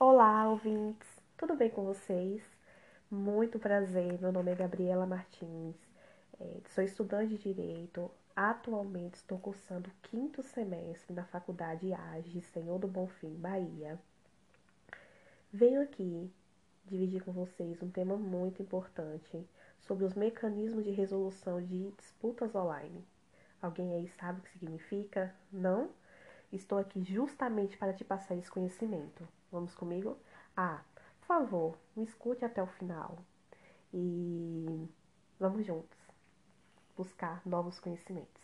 Olá, ouvintes! Tudo bem com vocês? Muito prazer, meu nome é Gabriela Martins, é, sou estudante de Direito. Atualmente estou cursando o quinto semestre na Faculdade AGE, Senhor do Bonfim, Bahia. Venho aqui dividir com vocês um tema muito importante sobre os mecanismos de resolução de disputas online. Alguém aí sabe o que significa? Não? Estou aqui justamente para te passar esse conhecimento. Vamos comigo? Ah, por favor, me escute até o final e vamos juntos buscar novos conhecimentos.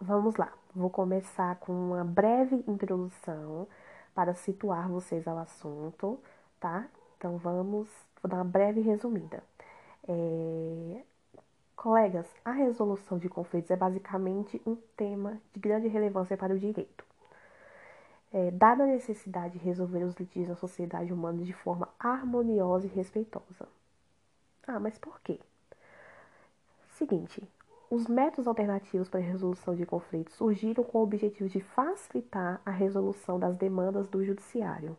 Vamos lá, vou começar com uma breve introdução para situar vocês ao assunto, tá? Então vamos, vou dar uma breve resumida. É, Colegas, a resolução de conflitos é basicamente um tema de grande relevância para o direito. É, dada a necessidade de resolver os litígios na sociedade humana de forma harmoniosa e respeitosa. Ah, mas por quê? Seguinte, os métodos alternativos para a resolução de conflitos surgiram com o objetivo de facilitar a resolução das demandas do judiciário.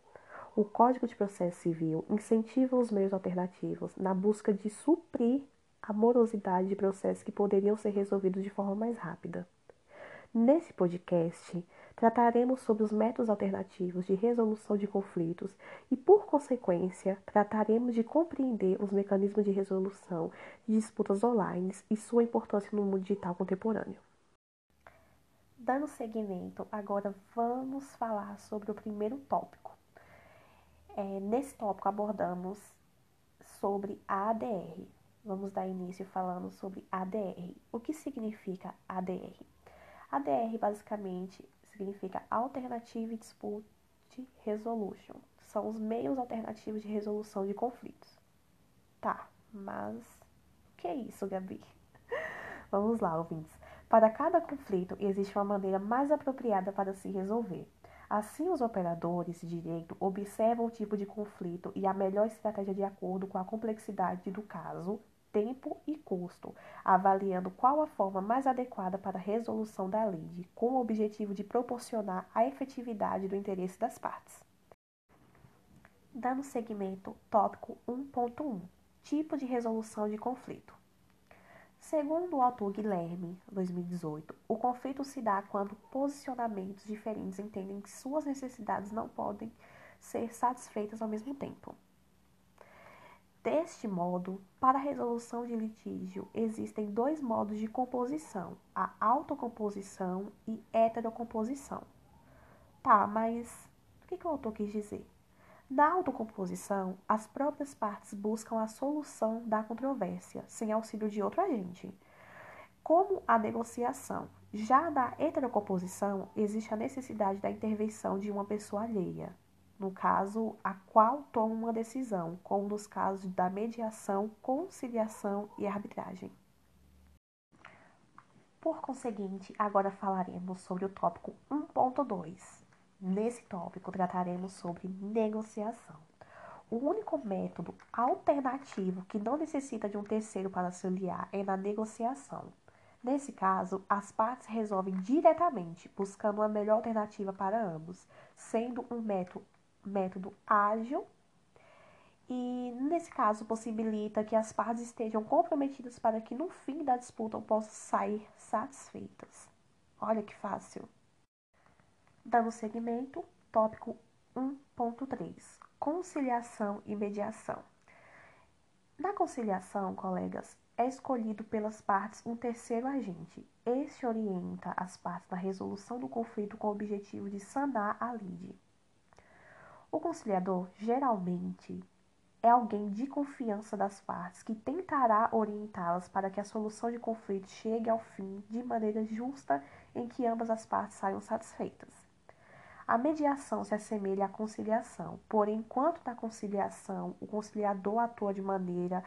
O Código de Processo Civil incentiva os meios alternativos na busca de suprir a morosidade de processos que poderiam ser resolvidos de forma mais rápida. Nesse podcast, trataremos sobre os métodos alternativos de resolução de conflitos e, por consequência, trataremos de compreender os mecanismos de resolução de disputas online e sua importância no mundo digital contemporâneo. Dando seguimento, agora vamos falar sobre o primeiro tópico. É, nesse tópico abordamos sobre a ADR, Vamos dar início falando sobre ADR. O que significa ADR? ADR basicamente significa Alternative Dispute Resolution. São os meios alternativos de resolução de conflitos. Tá, mas o que é isso, Gabi? Vamos lá, ouvintes. Para cada conflito existe uma maneira mais apropriada para se resolver. Assim, os operadores de direito observam o tipo de conflito e a melhor estratégia de acordo com a complexidade do caso tempo e custo, avaliando qual a forma mais adequada para a resolução da lide, com o objetivo de proporcionar a efetividade do interesse das partes. Dando seguimento, tópico 1.1 Tipo de resolução de conflito. Segundo o autor Guilherme, 2018, o conflito se dá quando posicionamentos diferentes entendem que suas necessidades não podem ser satisfeitas ao mesmo tempo. Deste modo, para a resolução de litígio, existem dois modos de composição, a autocomposição e heterocomposição. Tá, mas o que, que o autor quis dizer? Na autocomposição, as próprias partes buscam a solução da controvérsia, sem auxílio de outro agente, como a negociação. Já na heterocomposição, existe a necessidade da intervenção de uma pessoa alheia, no caso a qual toma uma decisão, como nos casos da mediação, conciliação e arbitragem. Por conseguinte, agora falaremos sobre o tópico 1.2. Nesse tópico trataremos sobre negociação. O único método alternativo que não necessita de um terceiro para auxiliar é na negociação. Nesse caso, as partes resolvem diretamente, buscando uma melhor alternativa para ambos, sendo um método método ágil e, nesse caso, possibilita que as partes estejam comprometidas para que no fim da disputa possam sair satisfeitas. Olha que fácil. Dando seguimento, tópico 1.3: Conciliação e mediação. Na conciliação, colegas, é escolhido pelas partes um terceiro agente. Este orienta as partes na resolução do conflito com o objetivo de sanar a lide. O conciliador, geralmente, é alguém de confiança das partes que tentará orientá-las para que a solução de conflito chegue ao fim de maneira justa em que ambas as partes saiam satisfeitas. A mediação se assemelha à conciliação, porém, enquanto na conciliação o conciliador atua de maneira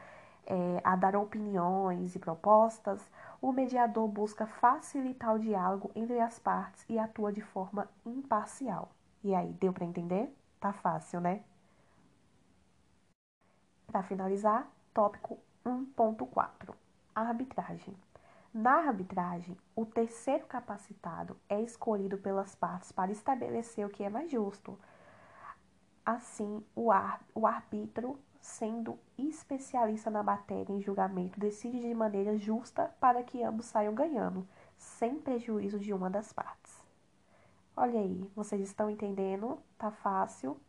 é, a dar opiniões e propostas, o mediador busca facilitar o diálogo entre as partes e atua de forma imparcial. E aí, deu para entender? Tá fácil, né? Para finalizar, tópico 1.4: Arbitragem. Na arbitragem, o terceiro capacitado é escolhido pelas partes para estabelecer o que é mais justo. Assim, o, ar, o árbitro, sendo especialista na matéria em julgamento, decide de maneira justa para que ambos saiam ganhando, sem prejuízo de uma das partes. Olha aí, vocês estão entendendo? Tá fácil?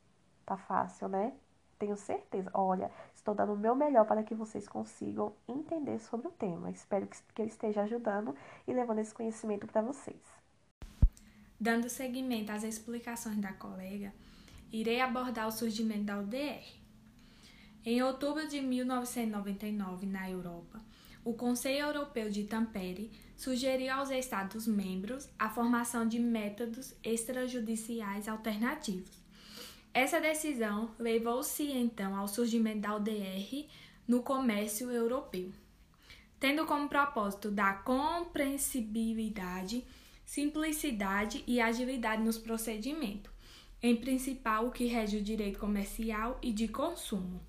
Tá fácil, né? Tenho certeza. Olha, estou dando o meu melhor para que vocês consigam entender sobre o tema. Espero que, eu esteja ajudando e levando esse conhecimento para vocês. Dando seguimento às explicações da colega, irei abordar o surgimento da UDR. Em outubro de 1999, na Europa, o Conselho Europeu de Tampere sugeriu aos Estados-membros a formação de métodos extrajudiciais alternativos. Essa decisão levou-se então ao surgimento da UDR no comércio europeu, tendo como propósito da compreensibilidade, simplicidade e agilidade nos procedimentos em principal o que rege o direito comercial e de consumo.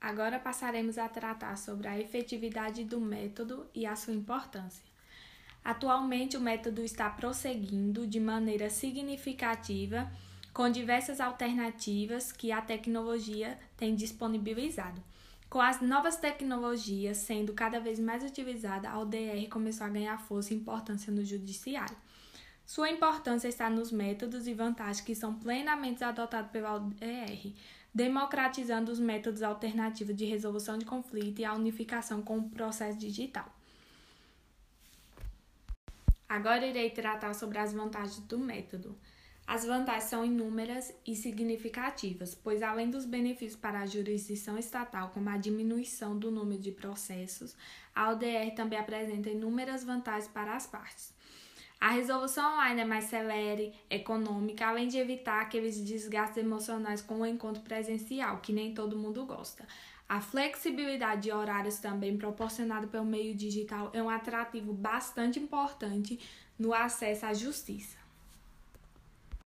Agora passaremos a tratar sobre a efetividade do método e a sua importância. Atualmente, o método está prosseguindo de maneira significativa com diversas alternativas que a tecnologia tem disponibilizado. Com as novas tecnologias sendo cada vez mais utilizada, a ODR começou a ganhar força e importância no judiciário. Sua importância está nos métodos e vantagens que são plenamente adotados pela ODR, democratizando os métodos alternativos de resolução de conflito e a unificação com o processo digital. Agora irei tratar sobre as vantagens do método. As vantagens são inúmeras e significativas, pois além dos benefícios para a jurisdição estatal, como a diminuição do número de processos, a ODR também apresenta inúmeras vantagens para as partes. A resolução online é mais celere, econômica, além de evitar aqueles desgastes emocionais com o encontro presencial, que nem todo mundo gosta. A flexibilidade de horários também proporcionada pelo meio digital é um atrativo bastante importante no acesso à justiça.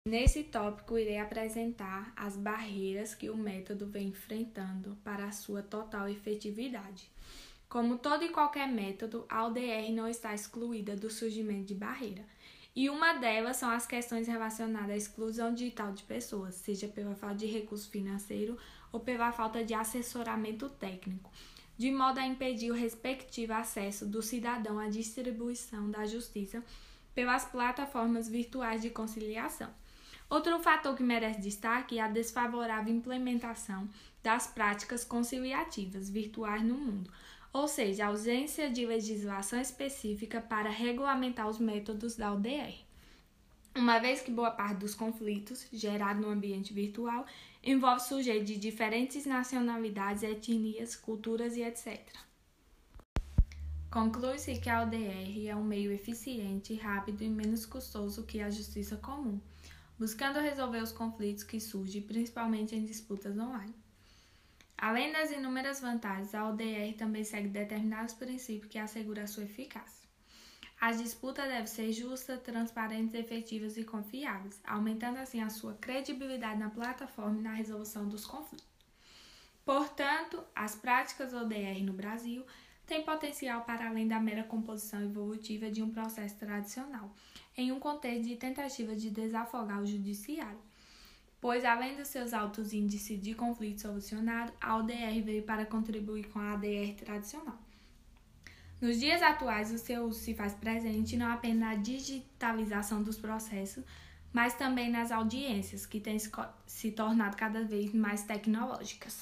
Nesse tópico, irei apresentar as barreiras que o método vem enfrentando para a sua total efetividade. Como todo e qualquer método, a ODR não está excluída do surgimento de barreira. E uma delas são as questões relacionadas à exclusão digital de pessoas, seja pela falta de recurso financeiro ou pela falta de assessoramento técnico, de modo a impedir o respectivo acesso do cidadão à distribuição da justiça pelas plataformas virtuais de conciliação. Outro fator que merece destaque é a desfavorável implementação das práticas conciliativas virtuais no mundo, ou seja, a ausência de legislação específica para regulamentar os métodos da UDR. Uma vez que boa parte dos conflitos gerados no ambiente virtual envolve sujeitos de diferentes nacionalidades, etnias, culturas e etc. Conclui-se que a UDR é um meio eficiente, rápido e menos custoso que a justiça comum, buscando resolver os conflitos que surgem principalmente em disputas online. Além das inúmeras vantagens, a ODR também segue determinados princípios que asseguram sua eficácia. As disputas devem ser justas, transparentes, efetivas e confiáveis, aumentando assim a sua credibilidade na plataforma e na resolução dos conflitos. Portanto, as práticas ODR no Brasil têm potencial para além da mera composição evolutiva de um processo tradicional, em um contexto de tentativa de desafogar o judiciário pois além dos seus altos índices de conflito solucionado, a ODR veio para contribuir com a ADR tradicional. Nos dias atuais, o seu uso se faz presente não apenas na digitalização dos processos, mas também nas audiências, que têm se tornado cada vez mais tecnológicas.